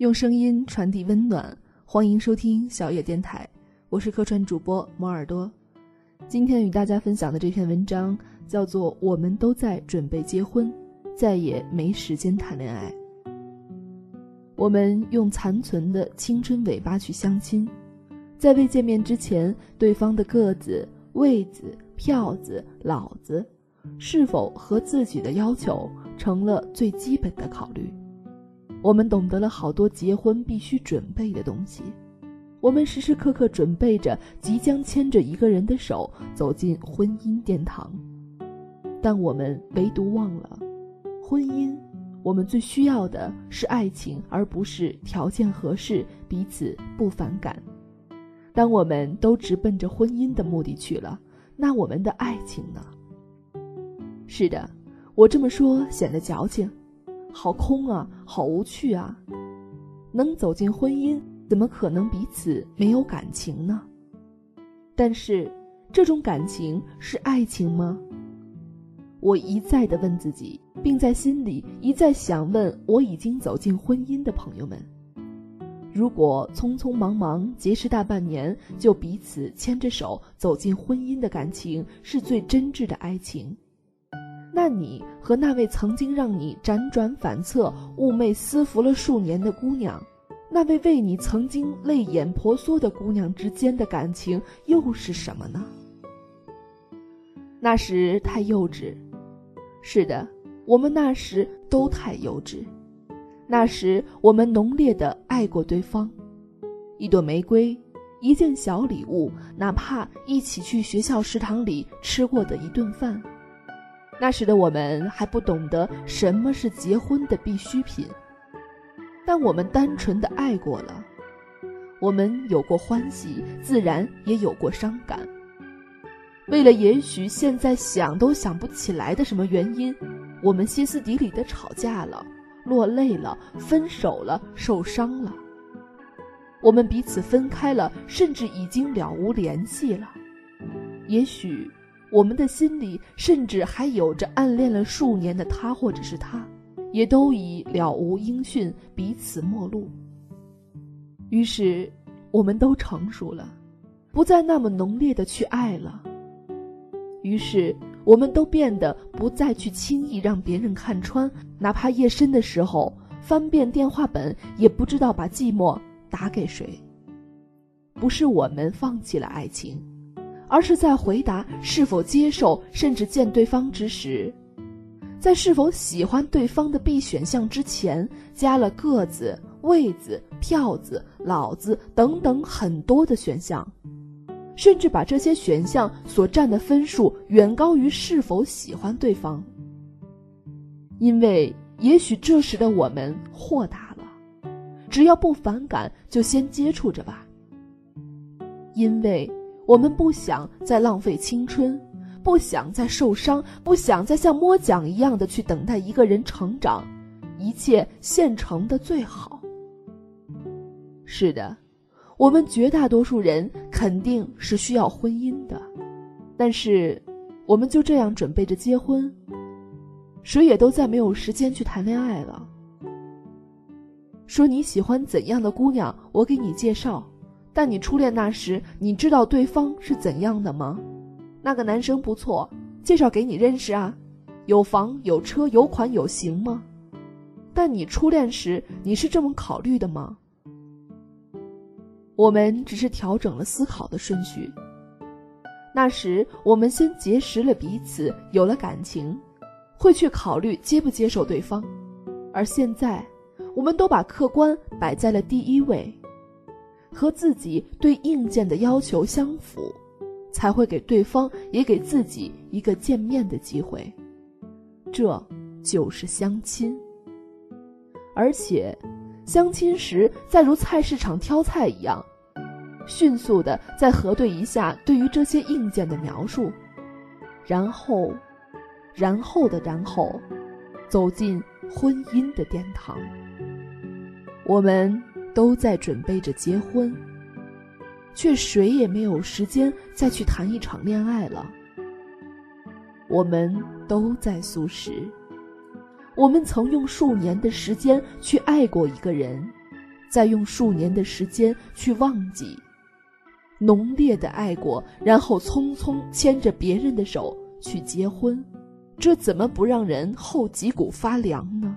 用声音传递温暖，欢迎收听小野电台，我是客串主播摩耳朵。今天与大家分享的这篇文章叫做《我们都在准备结婚，再也没时间谈恋爱》。我们用残存的青春尾巴去相亲，在未见面之前，对方的个子、位子、票子、老子，是否和自己的要求，成了最基本的考虑。我们懂得了好多结婚必须准备的东西，我们时时刻刻准备着即将牵着一个人的手走进婚姻殿堂，但我们唯独忘了，婚姻，我们最需要的是爱情，而不是条件合适、彼此不反感。当我们都直奔着婚姻的目的去了，那我们的爱情呢？是的，我这么说显得矫情。好空啊，好无趣啊！能走进婚姻，怎么可能彼此没有感情呢？但是，这种感情是爱情吗？我一再的问自己，并在心里一再想问我已经走进婚姻的朋友们：如果匆匆忙忙结识大半年就彼此牵着手走进婚姻的感情是最真挚的爱情？那你和那位曾经让你辗转反侧、寤寐思服了数年的姑娘，那位为你曾经泪眼婆娑的姑娘之间的感情又是什么呢？那时太幼稚，是的，我们那时都太幼稚。那时我们浓烈的爱过对方，一朵玫瑰，一件小礼物，哪怕一起去学校食堂里吃过的一顿饭。那时的我们还不懂得什么是结婚的必需品，但我们单纯的爱过了，我们有过欢喜，自然也有过伤感。为了也许现在想都想不起来的什么原因，我们歇斯底里的吵架了，落泪了，分手了，受伤了。我们彼此分开了，甚至已经了无联系了。也许。我们的心里甚至还有着暗恋了数年的他，或者是他，也都已了无音讯，彼此陌路。于是，我们都成熟了，不再那么浓烈的去爱了。于是，我们都变得不再去轻易让别人看穿，哪怕夜深的时候翻遍电话本，也不知道把寂寞打给谁。不是我们放弃了爱情。而是在回答是否接受，甚至见对方之时，在是否喜欢对方的 B 选项之前，加了个子、位子、票子、老子等等很多的选项，甚至把这些选项所占的分数远高于是否喜欢对方。因为也许这时的我们豁达了，只要不反感，就先接触着吧。因为。我们不想再浪费青春，不想再受伤，不想再像摸奖一样的去等待一个人成长，一切现成的最好。是的，我们绝大多数人肯定是需要婚姻的，但是，我们就这样准备着结婚，谁也都再没有时间去谈恋爱了。说你喜欢怎样的姑娘，我给你介绍。但你初恋那时，你知道对方是怎样的吗？那个男生不错，介绍给你认识啊，有房有车有款有型吗？但你初恋时，你是这么考虑的吗？我们只是调整了思考的顺序。那时我们先结识了彼此，有了感情，会去考虑接不接受对方，而现在，我们都把客观摆在了第一位。和自己对硬件的要求相符，才会给对方也给自己一个见面的机会，这就是相亲。而且，相亲时再如菜市场挑菜一样，迅速的再核对一下对于这些硬件的描述，然后，然后的然后，走进婚姻的殿堂。我们。都在准备着结婚，却谁也没有时间再去谈一场恋爱了。我们都在素食，我们曾用数年的时间去爱过一个人，再用数年的时间去忘记。浓烈的爱过，然后匆匆牵着别人的手去结婚，这怎么不让人后脊骨发凉呢？